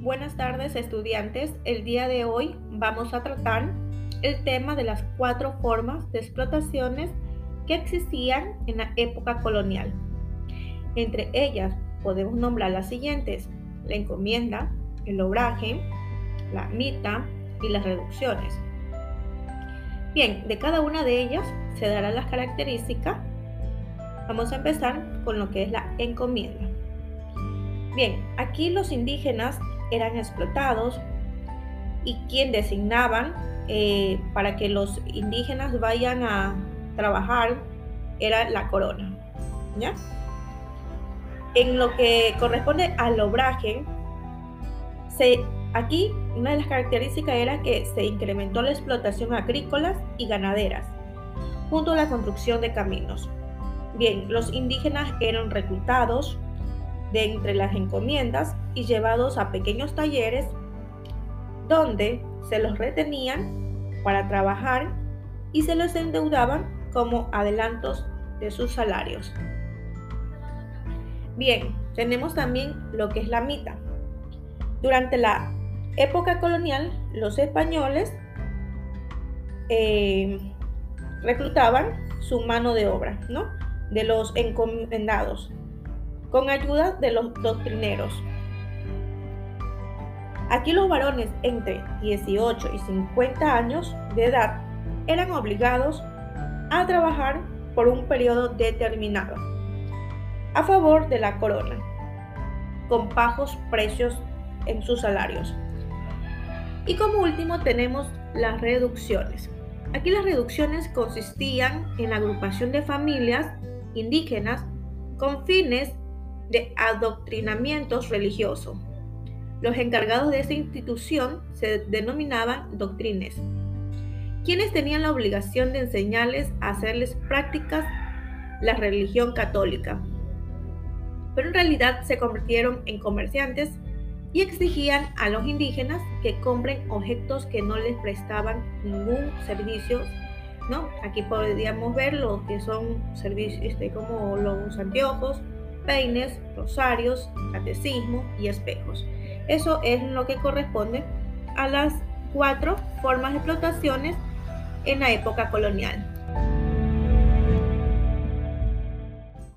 Buenas tardes estudiantes, el día de hoy vamos a tratar el tema de las cuatro formas de explotaciones que existían en la época colonial. Entre ellas podemos nombrar las siguientes, la encomienda, el obraje, la mita y las reducciones. Bien, de cada una de ellas se darán las características. Vamos a empezar con lo que es la encomienda. Bien, aquí los indígenas eran explotados y quien designaban eh, para que los indígenas vayan a trabajar era la corona. ¿ya? En lo que corresponde al obraje, se, aquí una de las características era que se incrementó la explotación agrícola y ganaderas, junto a la construcción de caminos. Bien, los indígenas eran reclutados de entre las encomiendas y llevados a pequeños talleres donde se los retenían para trabajar y se les endeudaban como adelantos de sus salarios. Bien, tenemos también lo que es la mita. Durante la época colonial, los españoles eh, reclutaban su mano de obra, ¿no? De los encomendados, con ayuda de los doctrineros. Aquí los varones entre 18 y 50 años de edad eran obligados a trabajar por un periodo determinado a favor de la corona, con bajos precios en sus salarios. Y como último tenemos las reducciones. Aquí las reducciones consistían en la agrupación de familias indígenas con fines de adoctrinamientos religiosos. Los encargados de esta institución se denominaban doctrines, quienes tenían la obligación de enseñarles a hacerles prácticas la religión católica. Pero en realidad se convirtieron en comerciantes y exigían a los indígenas que compren objetos que no les prestaban ningún servicio. ¿No? Aquí podríamos ver lo que son servicios este, como los anteojos, peines, rosarios, catecismo y espejos. Eso es lo que corresponde a las cuatro formas de explotaciones en la época colonial.